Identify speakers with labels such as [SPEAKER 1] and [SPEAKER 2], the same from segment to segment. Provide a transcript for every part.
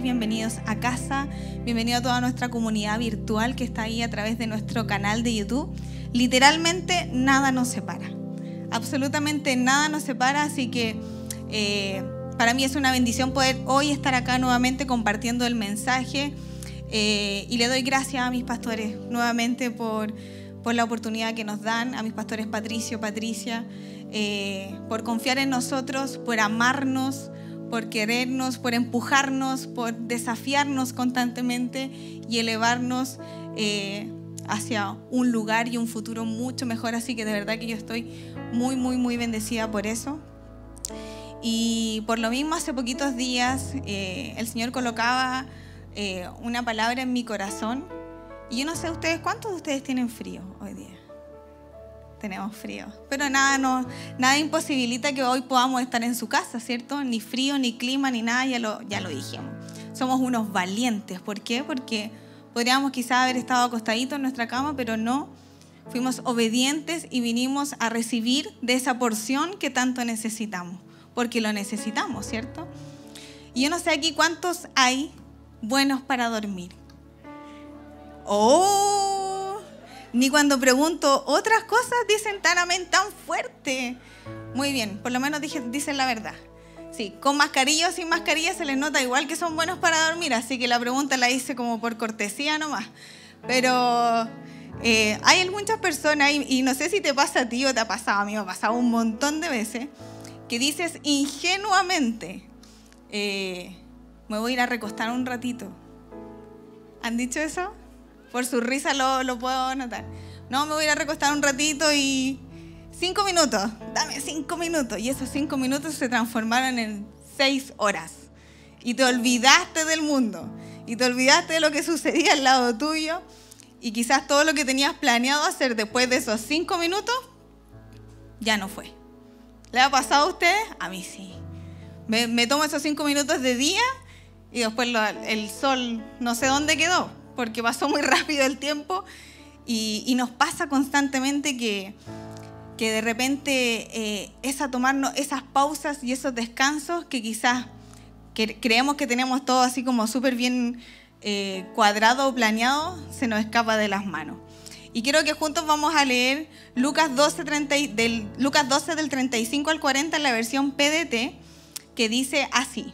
[SPEAKER 1] bienvenidos a casa, bienvenido a toda nuestra comunidad virtual que está ahí a través de nuestro canal de YouTube. Literalmente nada nos separa, absolutamente nada nos separa, así que eh, para mí es una bendición poder hoy estar acá nuevamente compartiendo el mensaje eh, y le doy gracias a mis pastores nuevamente por, por la oportunidad que nos dan, a mis pastores Patricio, Patricia, eh, por confiar en nosotros, por amarnos por querernos, por empujarnos, por desafiarnos constantemente y elevarnos eh, hacia un lugar y un futuro mucho mejor. Así que de verdad que yo estoy muy, muy, muy bendecida por eso. Y por lo mismo, hace poquitos días eh, el Señor colocaba eh, una palabra en mi corazón. Y yo no sé ustedes, ¿cuántos de ustedes tienen frío hoy día? Tenemos frío. Pero nada, no, nada imposibilita que hoy podamos estar en su casa, ¿cierto? Ni frío, ni clima, ni nada, ya lo, ya lo dijimos. Somos unos valientes. ¿Por qué? Porque podríamos quizá haber estado acostaditos en nuestra cama, pero no. Fuimos obedientes y vinimos a recibir de esa porción que tanto necesitamos. Porque lo necesitamos, ¿cierto? Y yo no sé aquí cuántos hay buenos para dormir. ¡Oh! Ni cuando pregunto otras cosas dicen tan amén, tan fuerte. Muy bien, por lo menos dicen la verdad. Sí, con mascarilla o sin mascarilla se les nota igual que son buenos para dormir, así que la pregunta la hice como por cortesía nomás. Pero eh, hay muchas personas, y, no sé si te pasa a ti o te ha pasado, a mí me ha pasado un montón de veces, que dices ingenuamente, eh, me voy a ir a recostar un ratito. ¿Han dicho eso? Por su risa lo, puedo notar. No, me voy a recostar un ratito y cinco minutos, dame cinco minutos. Y esos cinco minutos se transformaron en seis horas. Y te olvidaste del mundo. Y te olvidaste de lo que sucedía al lado tuyo. Y quizás todo lo que tenías planeado hacer después de esos cinco minutos, ya no fue. ¿Le ha pasado a ustedes? A mí sí. Me, tomo esos cinco minutos de día y después el sol no sé dónde quedó porque pasó muy rápido el tiempo y, nos pasa constantemente que, que de repente eh, es a tomarnos esas pausas y esos descansos que quizás creemos que tenemos todo así como súper bien eh, cuadrado o planeado, se nos escapa de las manos. Y quiero que juntos vamos a leer Lucas 12, del, Lucas 12 del 35 al 40 en la versión PDT, que dice así,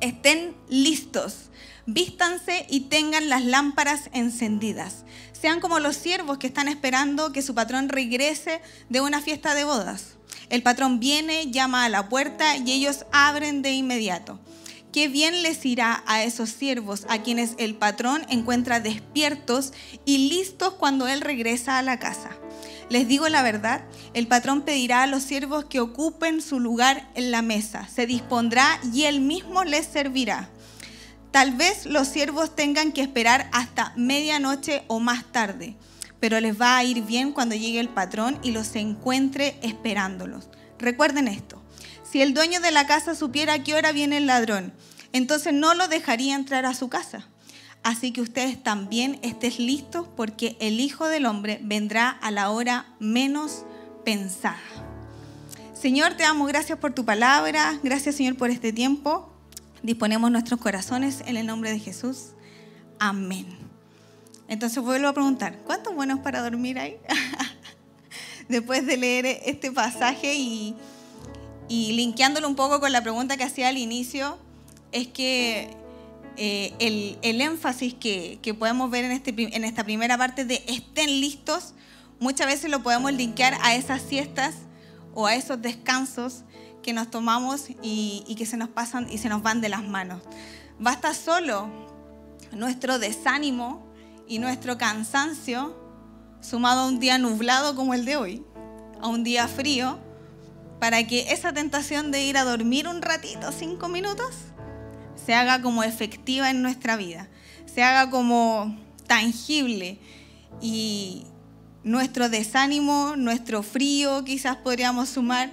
[SPEAKER 1] estén listos vístanse y tengan las lámparas encendidas. Sean como los siervos que están esperando que su patrón regrese de una fiesta de bodas. El patrón viene, llama a la puerta y ellos abren de inmediato. Qué bien les irá a esos siervos a quienes el patrón encuentra despiertos y listos cuando él regresa a la casa. Les digo la verdad, el patrón pedirá a los siervos que ocupen su lugar en la mesa, se dispondrá y él mismo les servirá. Tal vez los siervos tengan que esperar hasta medianoche o más tarde, pero les va a ir bien cuando llegue el patrón y los encuentre esperándolos. Recuerden esto, si el dueño de la casa supiera a qué hora viene el ladrón, entonces no lo dejaría entrar a su casa. Así que ustedes también estén listos porque el Hijo del Hombre vendrá a la hora menos pensada. Señor, te damos gracias por tu palabra, gracias Señor por este tiempo. Disponemos nuestros corazones en el nombre de Jesús. Amén. Entonces vuelvo a preguntar, ¿cuántos buenos para dormir hay? Después de leer este pasaje y, y un poco con la pregunta que hacía al inicio, es que eh, el, énfasis que, podemos ver en, este, en esta primera parte de estén listos, muchas veces lo podemos linkear a esas siestas o a esos descansos que nos tomamos y, que se nos pasan y se nos van de las manos. Basta solo nuestro desánimo y nuestro cansancio sumado a un día nublado como el de hoy, a un día frío, para que esa tentación de ir a dormir un ratito, cinco minutos, se haga como efectiva en nuestra vida, se haga como tangible y nuestro desánimo, nuestro frío, quizás podríamos sumar,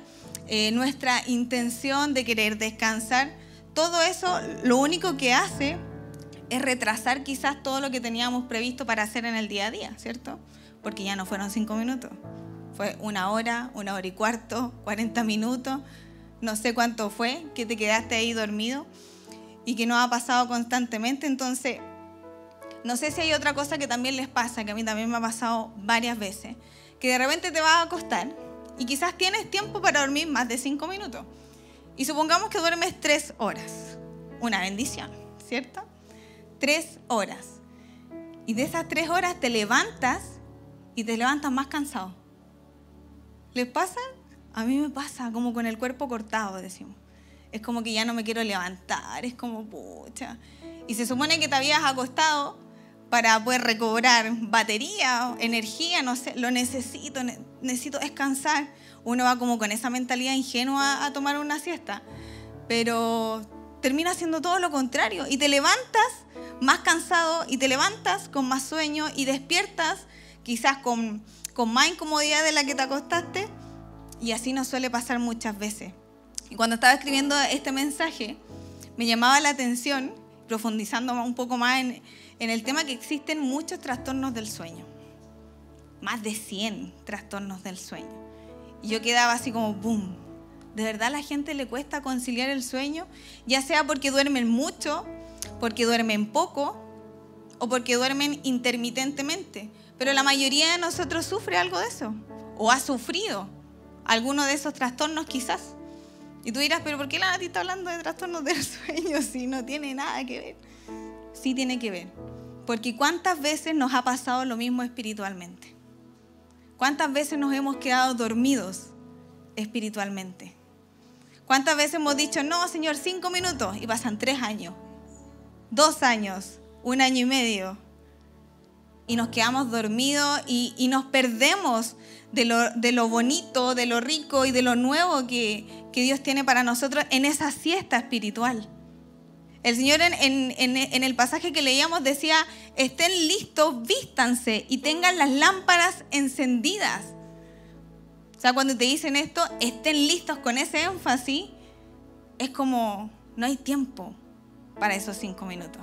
[SPEAKER 1] eh, nuestra intención de querer descansar, todo eso lo único que hace es retrasar quizás todo lo que teníamos previsto para hacer en el día a día, ¿cierto? Porque ya no fueron cinco minutos, fue una hora, una hora y cuarto, 40 minutos, no sé cuánto fue que te quedaste ahí dormido. y que nos ha pasado constantemente. Entonces, no sé si hay otra cosa que también les pasa, que a mí también me ha pasado varias veces, que de repente te vas a acostar y quizás tienes tiempo para dormir más de cinco minutos. Y supongamos que duermes tres horas. Una bendición, ¿cierto? Tres horas. Y de esas tres horas te levantas y te levantas más cansado. ¿Les pasa? A mí me pasa como con el cuerpo cortado, decimos. Es como que ya no me quiero levantar, es como pucha. Y se supone que te habías acostado para poder recobrar batería, energía, no sé, lo necesito, necesito descansar. Uno va como con esa mentalidad ingenua a tomar una siesta, pero termina haciendo todo lo contrario y te levantas más cansado y te levantas con más sueño y despiertas quizás con, con más incomodidad de la que te acostaste y así nos suele pasar muchas veces. Y cuando estaba escribiendo este mensaje, me llamaba la atención, profundizando un poco más en, en el tema que existen muchos trastornos del sueño. Más de 100 trastornos del sueño. Y yo quedaba así como, ¡boom! ¿De verdad a la gente le cuesta conciliar el sueño? Ya sea porque duermen mucho, porque duermen poco o porque duermen intermitentemente. Pero la mayoría de nosotros sufre algo de eso o ha sufrido alguno de esos trastornos quizás. Y tú dirás, pero ¿por qué la Nati está hablando de trastornos del sueño si no tiene nada que ver? Sí tiene que ver. Porque ¿cuántas veces nos ha pasado lo mismo espiritualmente? ¿Cuántas veces nos hemos quedado dormidos espiritualmente? ¿Cuántas veces hemos dicho, no, Señor, cinco minutos y pasan tres años, dos años, un año y medio? Y nos quedamos dormidos y, nos perdemos de lo, bonito, de lo rico y de lo nuevo que, que Dios tiene para nosotros en esa siesta espiritual. El Señor en, el pasaje que leíamos decía, estén listos, vístanse y tengan las lámparas encendidas. O sea, cuando te dicen esto, estén listos con ese énfasis, es como, no hay tiempo para esos cinco minutos.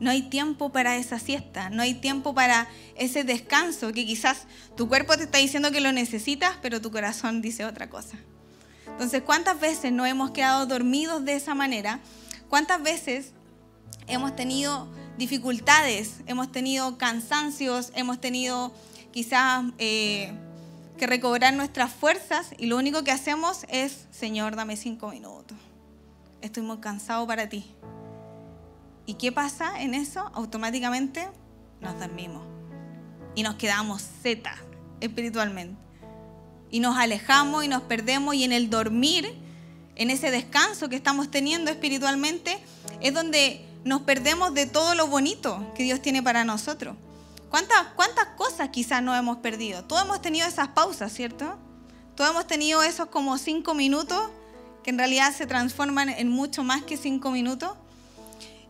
[SPEAKER 1] No hay tiempo para esa siesta, no hay tiempo para ese descanso que quizás tu cuerpo te está diciendo que lo necesitas, pero tu corazón dice otra cosa. Entonces, ¿cuántas veces no hemos quedado dormidos de esa manera? ¿Cuántas veces hemos tenido dificultades, hemos tenido cansancios, hemos tenido quizás eh, que recobrar nuestras fuerzas y lo único que hacemos es, Señor, dame cinco minutos. Estoy muy cansado para ti. ¿Y qué pasa en eso? Automáticamente nos dormimos y nos quedamos zetas espiritualmente. Y nos alejamos y nos perdemos y en el dormir en ese descanso que estamos teniendo espiritualmente, es donde nos perdemos de todo lo bonito que Dios tiene para nosotros. ¿Cuántas, cuántas cosas quizás no hemos perdido? Todos hemos tenido esas pausas, ¿cierto? Todos hemos tenido esos como cinco minutos que en realidad se transforman en mucho más que cinco minutos.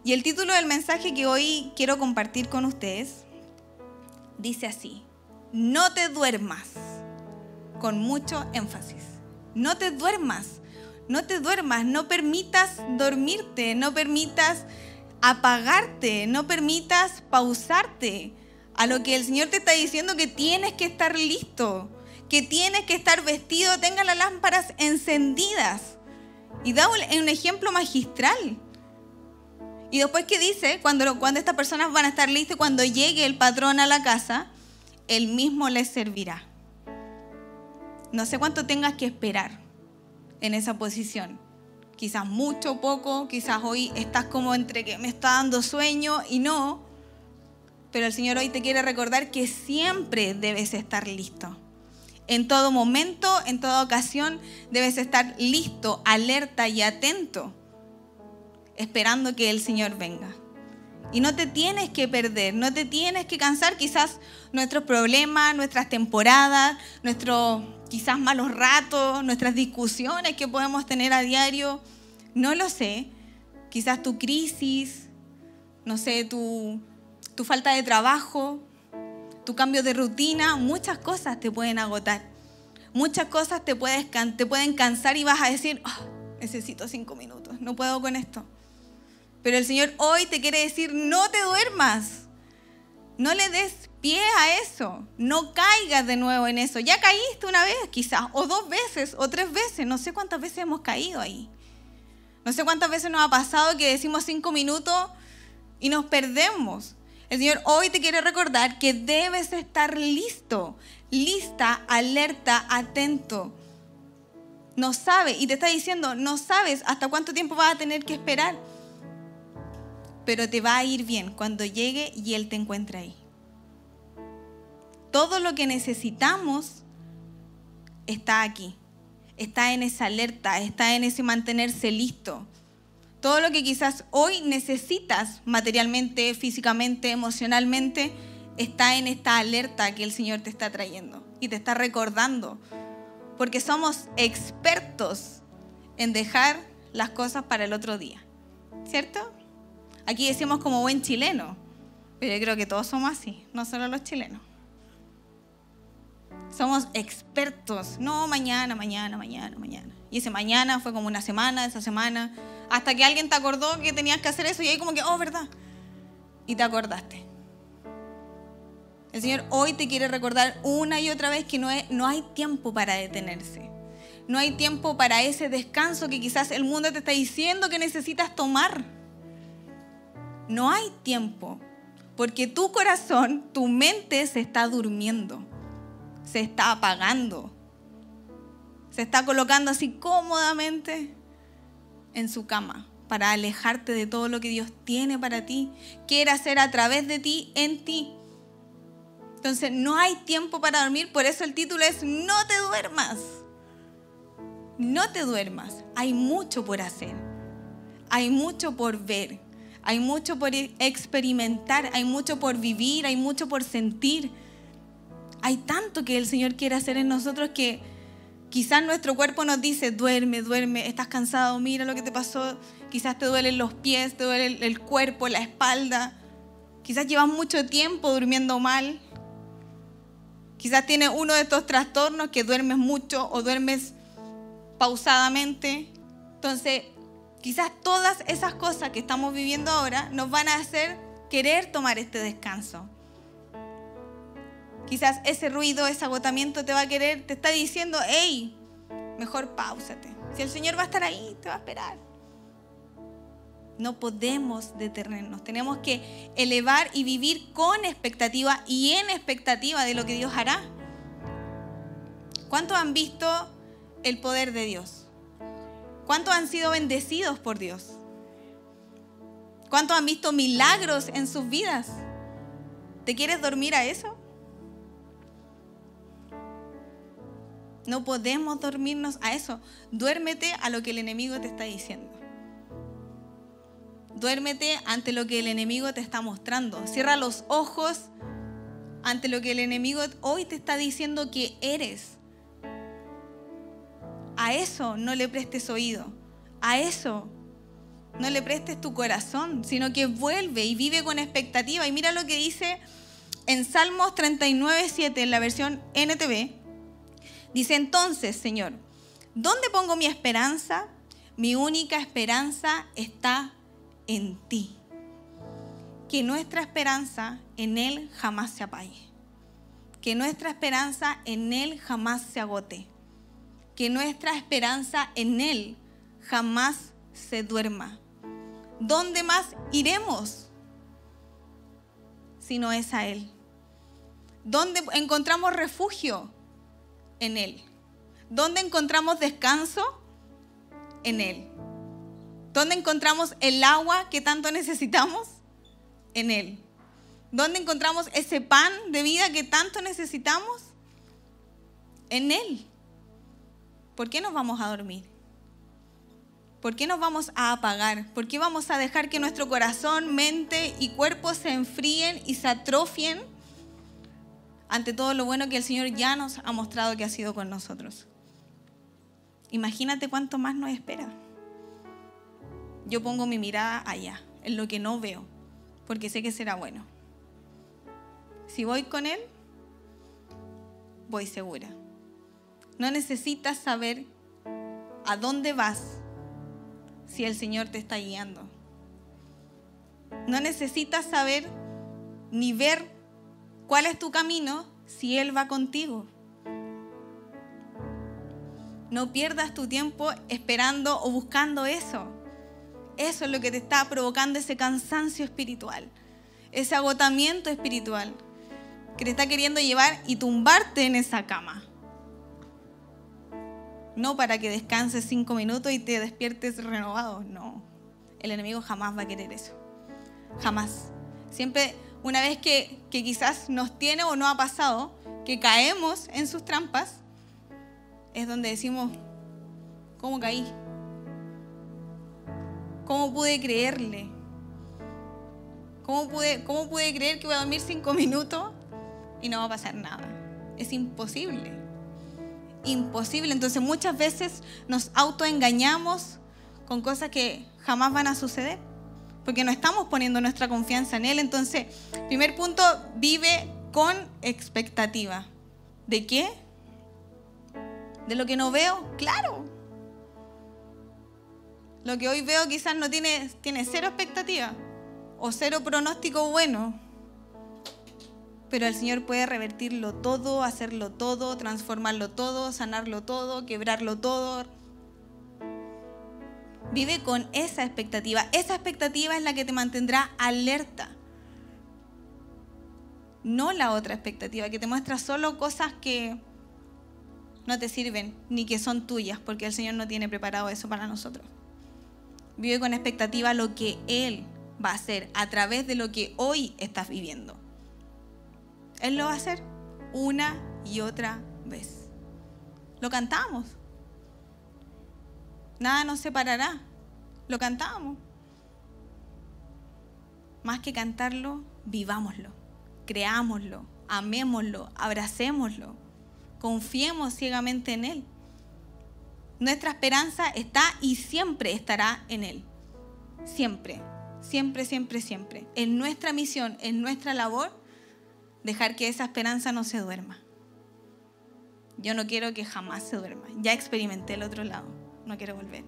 [SPEAKER 1] Y el título del mensaje que hoy quiero compartir con ustedes dice así, no te duermas, con mucho énfasis. No te duermas no te duermas, no permitas dormirte, no permitas apagarte, no permitas pausarte a lo que el Señor te está diciendo que tienes que estar listo, que tienes que estar vestido, tenga las lámparas encendidas. Y da un, ejemplo magistral. Y después que dice, cuando, cuando estas personas van a estar listas, cuando llegue el patrón a la casa, él mismo les servirá. No sé cuánto tengas que esperar en esa posición. Quizás mucho, poco, quizás hoy estás como entre que me está dando sueño y no, pero el Señor hoy te quiere recordar que siempre debes estar listo. En todo momento, en toda ocasión, debes estar listo, alerta y atento, esperando que el Señor venga. Y no te tienes que perder, no te tienes que cansar quizás nuestros problemas, nuestras temporadas, nuestros quizás malos ratos, nuestras discusiones que podemos tener a diario, no lo sé. Quizás tu crisis, no sé, tu, tu falta de trabajo, tu cambio de rutina, muchas cosas te pueden agotar. Muchas cosas te, puedes, te pueden cansar y vas a decir, ah, necesito cinco minutos, no puedo con esto. Pero el Señor hoy te quiere decir, no te duermas. No le des pie a eso. No caigas de nuevo en eso. Ya caíste una vez quizás, o dos veces, o tres veces. No sé cuántas veces hemos caído ahí. No sé cuántas veces nos ha pasado que decimos cinco minutos y nos perdemos. El Señor hoy te quiere recordar que debes estar listo, lista, alerta, atento. No sabe, y te está diciendo, no sabes hasta cuánto tiempo vas a tener que esperar. Pero te va a ir bien cuando llegue y Él te encuentre ahí. Todo lo que necesitamos está aquí. Está en esa alerta, está en ese mantenerse listo. Todo lo que quizás hoy necesitas materialmente, físicamente, emocionalmente, está en esta alerta que el Señor te está trayendo y te está recordando. Porque somos expertos en dejar las cosas para el otro día. ¿Cierto? Aquí decimos como buen chileno, pero yo creo que todos somos así, no solo los chilenos. Somos expertos. No, mañana, mañana, mañana, mañana. Y ese mañana fue como una semana, esa semana, hasta que alguien te acordó que tenías que hacer eso y ahí como que, oh, ¿verdad? Y te acordaste. El Señor hoy te quiere recordar una y otra vez que no, no hay tiempo para detenerse. No hay tiempo para ese descanso que quizás el mundo te está diciendo que necesitas tomar. No hay tiempo, porque tu corazón, tu mente se está durmiendo se está apagando. Se está colocando así cómodamente en su cama para alejarte de todo lo que Dios tiene para ti, quiere hacer a través de ti, en ti. Entonces no hay tiempo para dormir, por eso el título es No te duermas. No te duermas, hay mucho por hacer, hay mucho por ver, hay mucho por experimentar, hay mucho por vivir, hay mucho por sentir. Hay tanto que el Señor quiere hacer en nosotros que quizás nuestro cuerpo nos dice, duerme, duerme, estás cansado, mira lo que te pasó, quizás te duelen los pies, te duele el cuerpo, la espalda, quizás llevas mucho tiempo durmiendo mal, quizás tienes uno de estos trastornos que duermes mucho o duermes pausadamente. Entonces, quizás todas esas cosas que estamos viviendo ahora nos van a hacer querer tomar este descanso. Quizás ese ruido, ese agotamiento te va a querer, te está diciendo, hey, mejor pausate. Si el Señor va a estar ahí, te va a esperar. No podemos detenernos. Tenemos que elevar y vivir con expectativa y en expectativa de lo que Dios hará. ¿Cuántos han visto el poder de Dios? ¿Cuántos han sido bendecidos por Dios? ¿Cuántos han visto milagros en sus vidas? ¿Te quieres dormir a eso? No podemos dormirnos a eso. Duérmete a lo que el enemigo te está diciendo. Duérmete ante lo que el enemigo te está mostrando. Cierra los ojos ante lo que el enemigo hoy te está diciendo que eres. A eso no le prestes oído. A eso no le prestes tu corazón, sino que vuelve y vive con expectativa. Y mira lo que dice en Salmos 39, 7, en la versión NTV. Dice entonces, Señor, ¿dónde pongo mi esperanza? Mi única esperanza está en ti. Que nuestra esperanza en Él jamás se apague. Que nuestra esperanza en Él jamás se agote. Que nuestra esperanza en Él jamás se duerma. ¿Dónde más iremos si no es a Él? ¿Dónde encontramos refugio? en Él. ¿Dónde encontramos descanso? En Él. ¿Dónde encontramos el agua que tanto necesitamos? En Él. ¿Dónde encontramos ese pan de vida que tanto necesitamos? En Él. ¿Por qué nos vamos a dormir? ¿Por qué nos vamos a apagar? ¿Por qué vamos a dejar que nuestro corazón, mente y cuerpo se enfríen y se atrofien ante todo lo bueno que el Señor ya nos ha mostrado que ha sido con nosotros. Imagínate cuánto más nos espera. Yo pongo mi mirada allá, en lo que no veo, porque sé que será bueno. Si voy con Él, voy segura. No necesitas saber a dónde vas si el Señor te está guiando. No necesitas saber ni ver ¿Cuál es tu camino si Él va contigo? No pierdas tu tiempo esperando o buscando eso. Eso es lo que te está provocando ese cansancio espiritual, ese agotamiento espiritual, que te está queriendo llevar y tumbarte en esa cama. No para que descanses cinco minutos y te despiertes renovado, no. El enemigo jamás va a querer eso. Jamás. Siempre, una vez que, quizás nos tiene o no ha pasado, que caemos en sus trampas, es donde decimos, ¿cómo caí? ¿Cómo pude creerle? ¿Cómo pude, ¿Cómo pude creer que voy a dormir cinco minutos y no va a pasar nada? Es imposible. Imposible. Entonces muchas veces nos autoengañamos con cosas que jamás van a suceder. Porque no estamos poniendo nuestra confianza en Él. Entonces, primer punto, vive con expectativa. ¿De qué? ¿De lo que no veo? Claro. Lo que hoy veo quizás no tiene, tiene cero expectativa o cero pronóstico bueno. Pero el Señor puede revertirlo todo, hacerlo todo, transformarlo todo, sanarlo todo, quebrarlo todo. Vive con esa expectativa. Esa expectativa es la que te mantendrá alerta. No la otra expectativa, que te muestra solo cosas que, no te sirven ni que son tuyas, porque el Señor no tiene preparado eso para nosotros. Vive con expectativa lo que Él va a hacer a través de lo que hoy estás viviendo. Él lo va a hacer una y otra vez. Lo cantamos. Nada nos separará. Lo cantamos. Más que cantarlo, vivámoslo, creámoslo, amémoslo, abracémoslo confiemos ciegamente en Él. Nuestra esperanza está y siempre estará en Él. Siempre, siempre, siempre, siempre. En nuestra misión, en nuestra labor, dejar que esa esperanza no se duerma. Yo no quiero que jamás se duerma. Ya experimenté el otro lado. No quiero volver.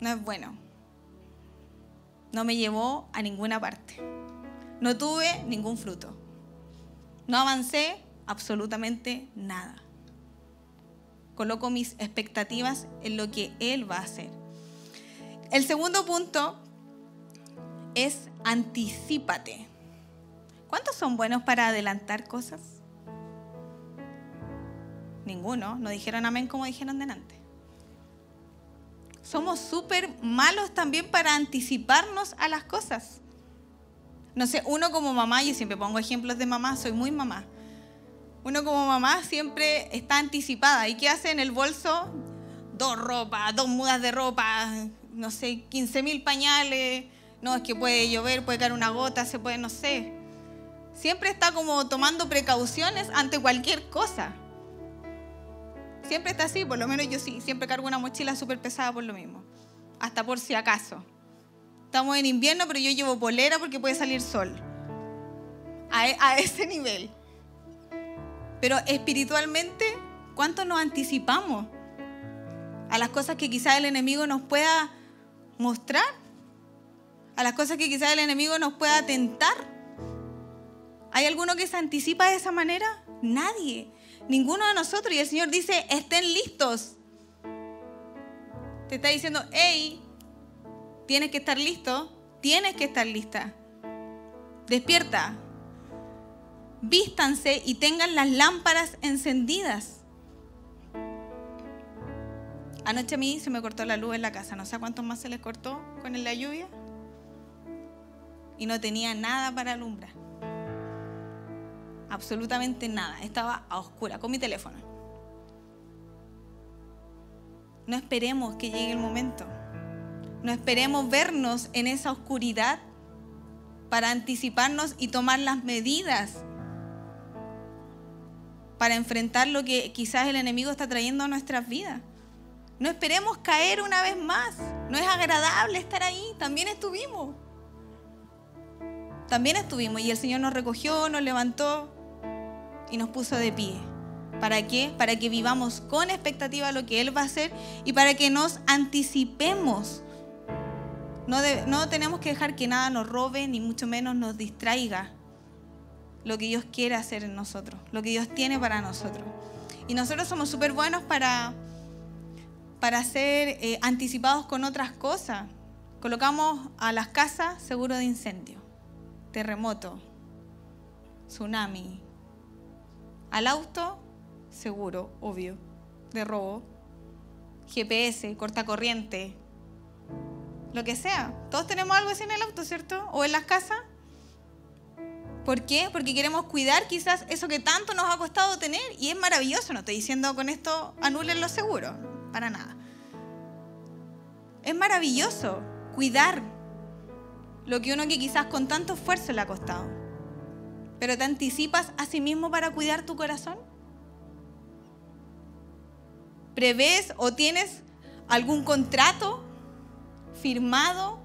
[SPEAKER 1] No es bueno. No me llevó a ninguna parte. No tuve ningún fruto. No avancé absolutamente nada. Coloco mis expectativas en lo que Él va a hacer. El segundo punto es anticípate. ¿Cuántos son buenos para adelantar cosas? Ninguno. No dijeron amén como dijeron delante. Somos súper malos también para anticiparnos a las cosas. No sé, uno como mamá, yo siempre pongo ejemplos de mamá, soy muy mamá. Uno como mamá siempre está anticipada. ¿Y qué hace en el bolso? Dos ropas, dos mudas de ropa, no sé, 15 mil pañales. No, es que puede llover, puede caer una gota, se puede, no sé. Siempre está como tomando precauciones ante cualquier cosa. Siempre está así, por lo menos yo sí. Siempre cargo una mochila súper pesada por lo mismo. Hasta por si acaso. Estamos en invierno, pero yo llevo polera porque puede salir sol. A, e, a ese nivel. Pero espiritualmente, ¿cuánto nos anticipamos a las cosas que quizás el enemigo nos pueda mostrar? A las cosas que quizás el enemigo nos pueda tentar. ¿Hay alguno que se anticipa de esa manera? Nadie. Ninguno de nosotros. Y el Señor dice, estén listos. Te está diciendo, hey, tienes que estar listo, tienes que estar lista. Despierta, vístanse y tengan las lámparas encendidas. Anoche a mí se me cortó la luz en la casa, no sé cuántos más se les cortó con la lluvia. Y no tenía nada para alumbrar. Absolutamente nada. Estaba a oscura con mi teléfono. No esperemos que llegue el momento. No esperemos vernos en esa oscuridad para anticiparnos y tomar las medidas para enfrentar lo que quizás el enemigo está trayendo a nuestras vidas. No esperemos caer una vez más. No es agradable estar ahí. También estuvimos. También estuvimos y el Señor nos recogió, nos levantó y nos puso de pie. ¿Para qué? Para que vivamos con expectativa lo que Él va a hacer y para que nos anticipemos. No, no tenemos que dejar que nada nos robe ni mucho menos nos distraiga lo que Dios quiere hacer en nosotros, lo que Dios tiene para nosotros. Y nosotros somos súper buenos para, para ser eh, anticipados con otras cosas. Colocamos a las casas seguro de incendio, terremoto, tsunami. Al auto, seguro, obvio, de robo. GPS, cortacorriente, lo que sea. Todos tenemos algo así en el auto, ¿cierto? O en las casas. ¿Por qué? Porque queremos cuidar quizás eso que tanto nos ha costado tener y es maravilloso. No estoy diciendo con esto anulen lo seguro, para nada. Es maravilloso cuidar lo que uno que quizás con tanto esfuerzo le ha costado. Pero te anticipas a sí mismo para cuidar tu corazón. ¿Prevés o tienes algún contrato firmado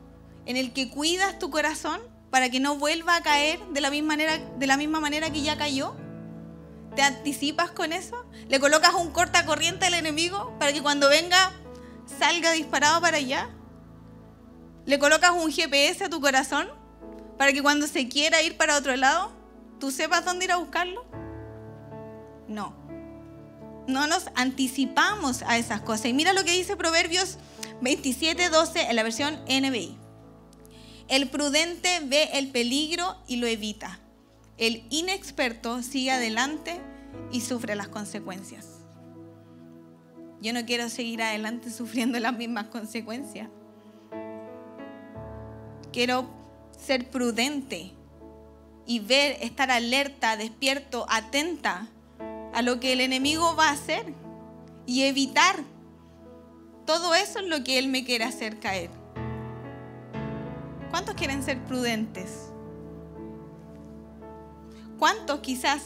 [SPEAKER 1] en el que cuidas tu corazón para que no vuelva a caer de la misma manera, de la misma manera que ya cayó? ¿Te anticipas con eso? ¿Le colocas un cortacorriente al enemigo para que cuando venga salga disparado para allá? ¿Le colocas un GPS a tu corazón para que cuando se quiera ir para otro lado, tú sepas dónde ir a buscarlo? No. No nos anticipamos a esas cosas. Y mira lo que dice Proverbios 27, 12 en la versión NBI. El prudente ve el peligro y lo evita. El inexperto sigue adelante y sufre las consecuencias. Yo no quiero seguir adelante sufriendo las mismas consecuencias. Quiero ser prudente y ver, estar alerta, despierto, atenta a lo que el enemigo va a hacer y evitar todo eso es lo que Él me quiere hacer caer. ¿Cuántos quieren ser prudentes? ¿Cuántos quizás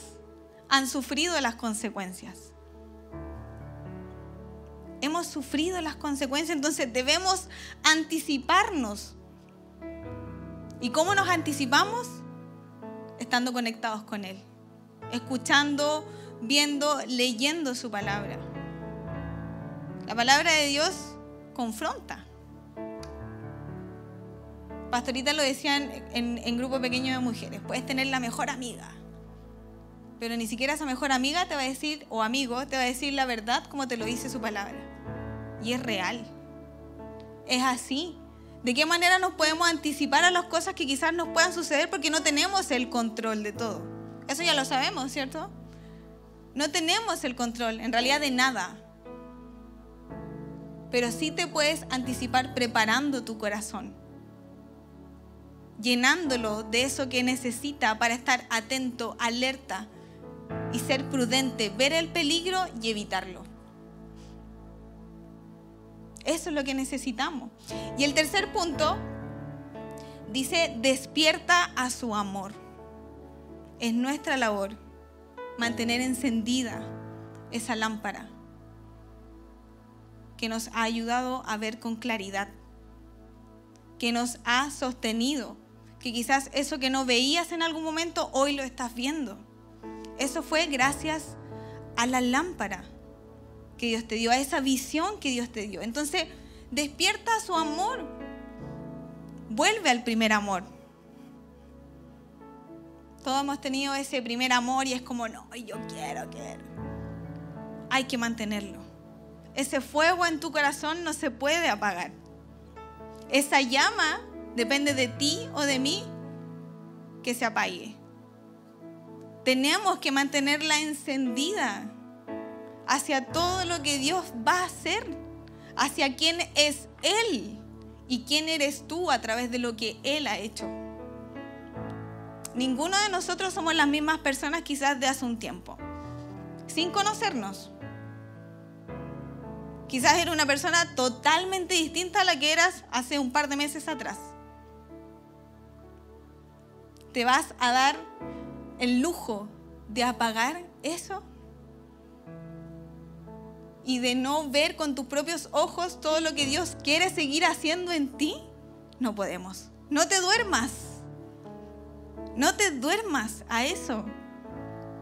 [SPEAKER 1] han sufrido las consecuencias? Hemos sufrido las consecuencias, entonces debemos anticiparnos. ¿Y cómo nos anticipamos? Estando conectados con Él, escuchando, viendo, leyendo su palabra. La palabra de Dios confronta. Pastorita lo decían en, en, grupo pequeño de mujeres, puedes tener la mejor amiga, pero ni siquiera esa mejor amiga te va a decir, o amigo, te va a decir la verdad como te lo dice su palabra. Y es real. Es así. ¿De qué manera nos podemos anticipar a las cosas que quizás nos puedan suceder porque no tenemos el control de todo? Eso ya lo sabemos, ¿cierto? No tenemos el control, en realidad, de nada pero sí te puedes anticipar preparando tu corazón, llenándolo de eso que necesita para estar atento, alerta y ser prudente, ver el peligro y evitarlo. Eso es lo que necesitamos. Y el tercer punto dice, despierta a su amor. Es nuestra labor mantener encendida esa lámpara que nos ha ayudado a ver con claridad, que nos ha sostenido, que quizás eso que no veías en algún momento, hoy lo estás viendo. Eso fue gracias a la lámpara que Dios te dio, a esa visión que Dios te dio. Entonces, despierta su amor. Vuelve al primer amor. Todos hemos tenido ese primer amor y es como, no, yo quiero, quiero. Hay que mantenerlo. Ese fuego en tu corazón no se puede apagar. Esa llama depende de ti o de mí que se apague. Tenemos que mantenerla encendida hacia todo lo que Dios va a hacer, hacia quién es Él y quién eres tú a través de lo que Él ha hecho. Ninguno de nosotros somos las mismas personas quizás de hace un tiempo, sin conocernos. Quizás era una persona totalmente distinta a la que eras hace un par de meses atrás. ¿Te vas a dar el lujo de apagar eso? Y de no ver con tus propios ojos todo lo que Dios quiere seguir haciendo en ti? No podemos. No te duermas. No te duermas a eso.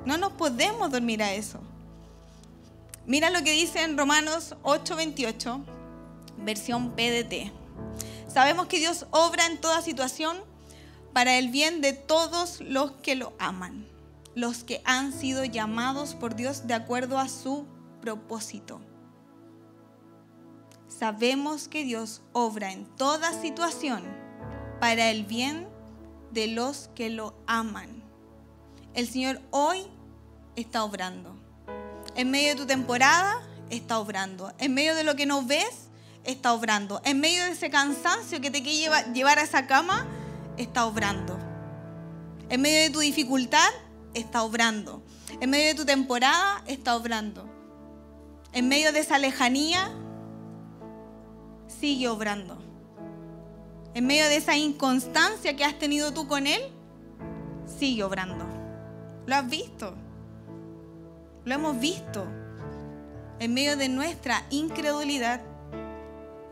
[SPEAKER 1] No nos podemos dormir a eso. Mira lo que dice en Romanos 8:28, versión PDT. Sabemos que Dios obra en toda situación para el bien de todos los que lo aman, los que han sido llamados por Dios de acuerdo a su propósito. sabemos que Dios obra en toda situación para el bien de los que lo aman. El Señor hoy está obrando. En medio de tu temporada está obrando. En medio de lo que no ves, está obrando. En medio de ese cansancio que te quiere llevar a esa cama, está obrando. En medio de tu dificultad, está obrando. En medio de tu temporada, está obrando. En medio de esa lejanía, sigue obrando. En medio de esa inconstancia que has tenido tú con Él, sigue obrando. Lo has visto. Lo hemos visto. En medio de nuestra incredulidad,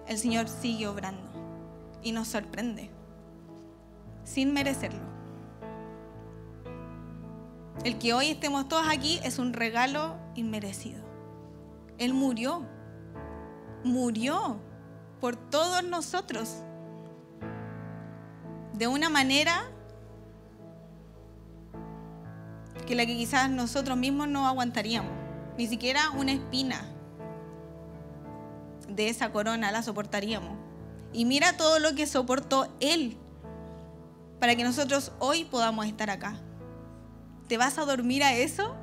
[SPEAKER 1] el Señor sigue obrando y nos sorprende sin merecerlo. El que hoy estemos todos aquí es un regalo inmerecido. Él murió, murió por todos nosotros de una manera que la que quizás nosotros mismos no aguantaríamos, ni siquiera una espina de esa corona la soportaríamos. Y mira todo lo que soportó Él para que nosotros hoy podamos estar acá. ¿Te vas a dormir a eso?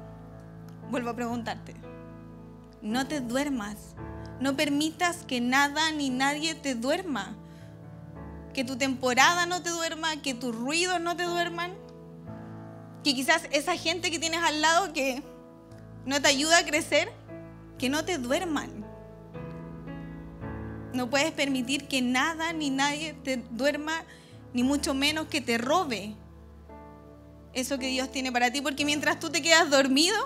[SPEAKER 1] Vuelvo a preguntarte. No te duermas. No permitas que nada ni nadie te duerma. Que tu temporada no te duerma, que tus ruidos no te duerman. Que quizás esa gente que tienes al lado que no te ayuda a crecer, que no te duerman. No puedes permitir que nada ni nadie te duerma, ni mucho menos que te robe eso que Dios tiene para ti, porque mientras tú te quedas dormido,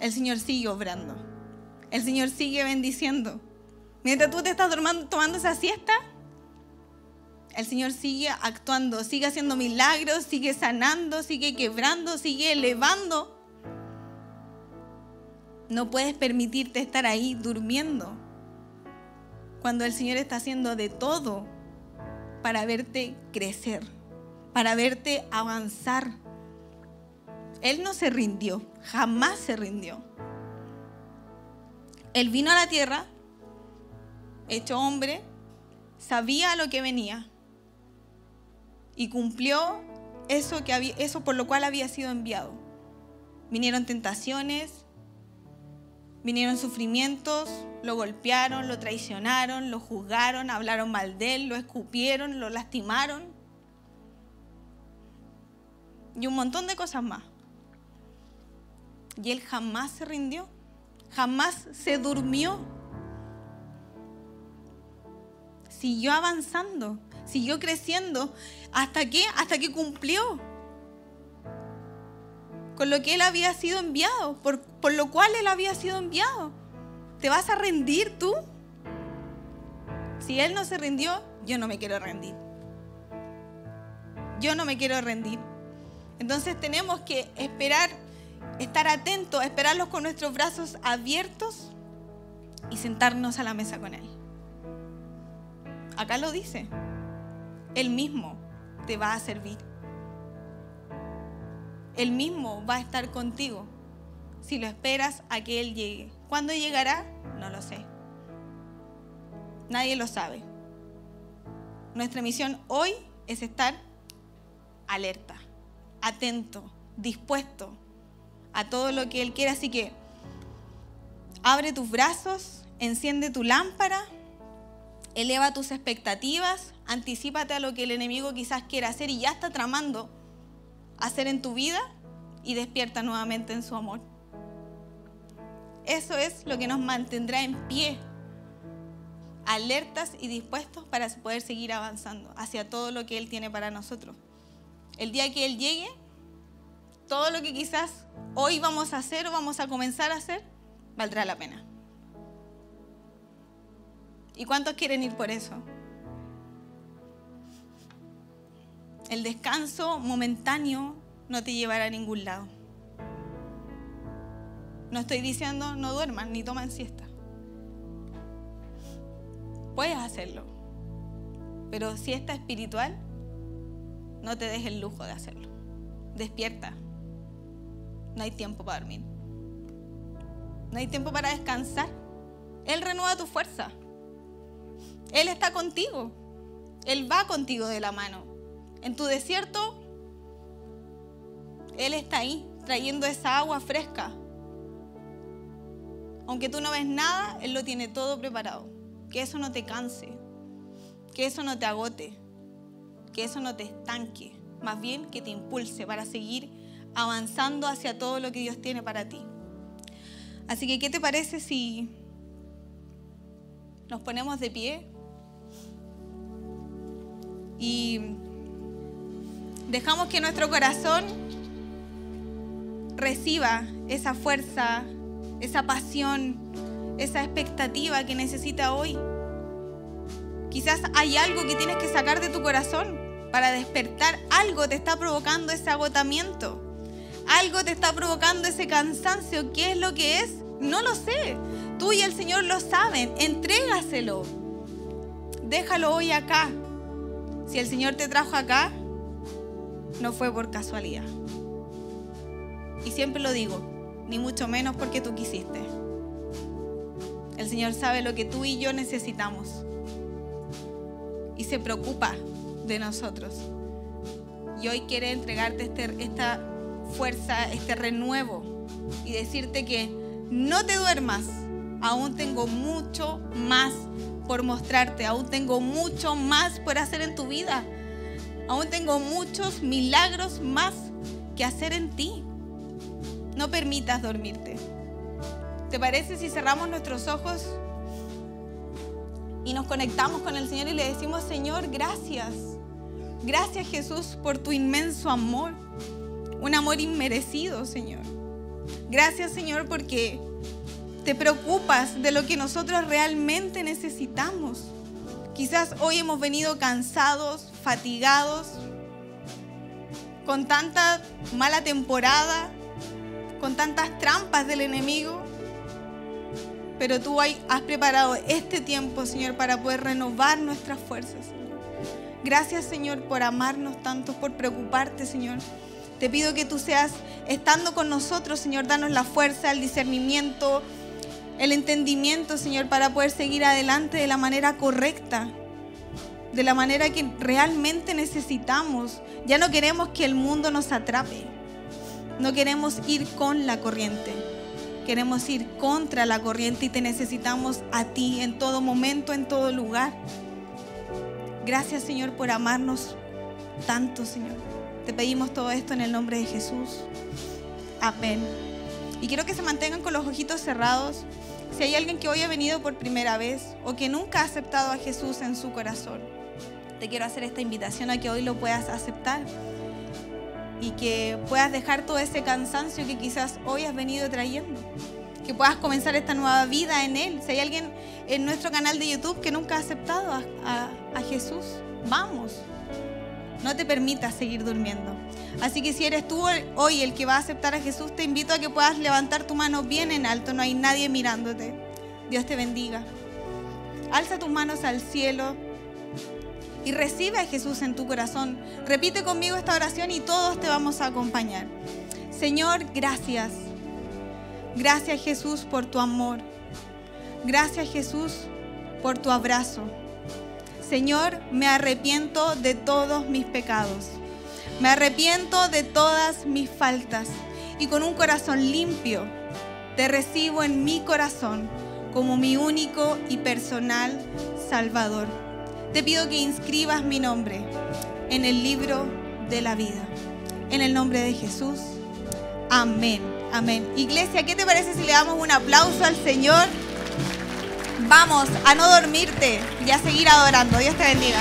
[SPEAKER 1] el Señor sigue obrando. El Señor sigue bendiciendo. Mientras tú te estás tomando esa siesta, el Señor sigue actuando, sigue haciendo milagros, sigue sanando, sigue quebrando, sigue elevando. No puedes permitirte estar ahí durmiendo cuando el Señor está haciendo de todo para verte crecer, para verte avanzar. Él no se rindió, jamás se rindió. Él vino a la tierra, hecho hombre, sabía lo que venía y cumplió eso, que había, eso por lo cual había sido enviado. Vinieron tentaciones, vinieron sufrimientos, lo golpearon, lo traicionaron, lo juzgaron, hablaron mal de él, lo escupieron, lo lastimaron y un montón de cosas más. Y él jamás se rindió jamás se durmió. Siguió avanzando, siguió creciendo. ¿Hasta qué? Hasta que cumplió con lo que él había sido enviado, por, por lo cual él había sido enviado. ¿Te vas a rendir tú? Si él no se rindió, yo no me quiero rendir. Yo no me quiero rendir. Entonces tenemos que esperar estar atentos, esperarlos con nuestros brazos abiertos y sentarnos a la mesa con Él. Acá lo dice, Él mismo te va a servir. Él mismo va a estar contigo si lo esperas a que Él llegue. ¿Cuándo llegará? No lo sé. Nadie lo sabe. Nuestra misión hoy es estar alerta, atento, dispuesto a todo lo que Él quiere. Así que abre tus brazos, enciende tu lámpara, eleva tus expectativas, anticipate a lo que el enemigo quizás quiera hacer y ya está tramando hacer en tu vida y despierta nuevamente en su amor. Eso es lo que nos mantendrá en pie, alertas y dispuestos para poder seguir avanzando hacia todo lo que Él tiene para nosotros. El día que Él llegue, todo lo que quizás hoy vamos a hacer o vamos a comenzar a hacer, valdrá la pena. ¿Y cuántos quieren ir por eso? El descanso momentáneo no te llevará a ningún lado. No estoy diciendo no duerman ni toman siesta. Puedes hacerlo. Pero siesta espiritual, no te dejes el lujo de hacerlo. Despierta no hay tiempo para dormir. No hay tiempo para descansar. Él renueva tu fuerza. Él está contigo. Él va contigo de la mano. En tu desierto, Él está ahí, trayendo esa agua fresca. Aunque tú no ves nada, Él lo tiene todo preparado. Que eso no te canse, que eso no te agote, que eso no te estanque, más bien que te impulse para seguir avanzando hacia todo lo que Dios tiene para ti. Así que, ¿qué te parece si nos ponemos de pie y dejamos que nuestro corazón reciba esa fuerza, esa pasión, esa expectativa que necesita hoy? Quizás hay algo que tienes que sacar de tu corazón para despertar. Algo te está provocando ese agotamiento. Algo te está provocando ese cansancio. ¿Qué es lo que es? No lo sé. Tú y el Señor lo saben. Entrégaselo. Déjalo hoy acá. Si el Señor te trajo acá, no fue por casualidad. Y siempre lo digo, ni mucho menos porque tú quisiste. El Señor sabe lo que tú y yo necesitamos. Y se preocupa de nosotros. Y hoy quiere entregarte este, esta fuerza, este renuevo y decirte que no te duermas. Aún tengo mucho más por mostrarte, aún tengo mucho más por hacer en tu vida. Aún tengo muchos milagros más que hacer en ti. No permitas dormirte. ¿Te parece si cerramos nuestros ojos y nos conectamos con el Señor y le decimos, Señor, gracias? Gracias Jesús por tu inmenso amor, un amor inmerecido, Señor. Gracias Señor porque te preocupas de lo que nosotros realmente necesitamos. Quizás hoy hemos venido cansados, fatigados, con tanta mala temporada, con tantas trampas del enemigo. Pero tú has preparado este tiempo, Señor, para poder renovar nuestras fuerzas, Gracias, Señor, por amarnos tanto, por preocuparte, Señor. Te pido que tú seas estando con nosotros, Señor, danos la fuerza, el discernimiento, el entendimiento, Señor, para poder seguir adelante de la manera correcta, de la manera que realmente necesitamos. Ya no queremos que el mundo nos atrape. No queremos ir con la corriente. Queremos ir contra la corriente y te necesitamos a ti en todo momento, en todo lugar. Gracias Señor por amarnos tanto, Señor. Te pedimos todo esto en el nombre de Jesús. Amén. Y quiero que se mantengan con los ojitos cerrados. Si hay alguien que hoy ha venido por primera vez o que nunca ha aceptado a Jesús en su corazón, te quiero hacer esta invitación a que hoy lo puedas aceptar y que puedas dejar todo ese cansancio que quizás hoy has venido trayendo. Que puedas comenzar esta nueva vida en Él. Si hay alguien en nuestro canal de YouTube que nunca ha aceptado a, Jesús. Vamos, no te permitas seguir durmiendo. Así que si eres tú hoy el que va a aceptar a Jesús, te invito a que puedas levantar tu mano bien en alto, no hay nadie mirándote. Dios te bendiga. Alza tus manos al cielo y recibe a Jesús en tu corazón. Repite conmigo esta oración y todos te vamos a acompañar. Señor, gracias. Gracias Jesús por tu amor. Gracias Jesús por tu abrazo. Señor, me arrepiento de todos mis pecados. Me arrepiento de todas mis faltas y con un corazón limpio te recibo en mi corazón como mi único y personal Salvador. Te pido que inscribas mi nombre en el libro de la vida. En el nombre de Jesús. Amén. Amén. Iglesia, ¿qué te parece si le damos un aplauso al Señor? Vamos a no dormirte y a seguir adorando. Dios te bendiga.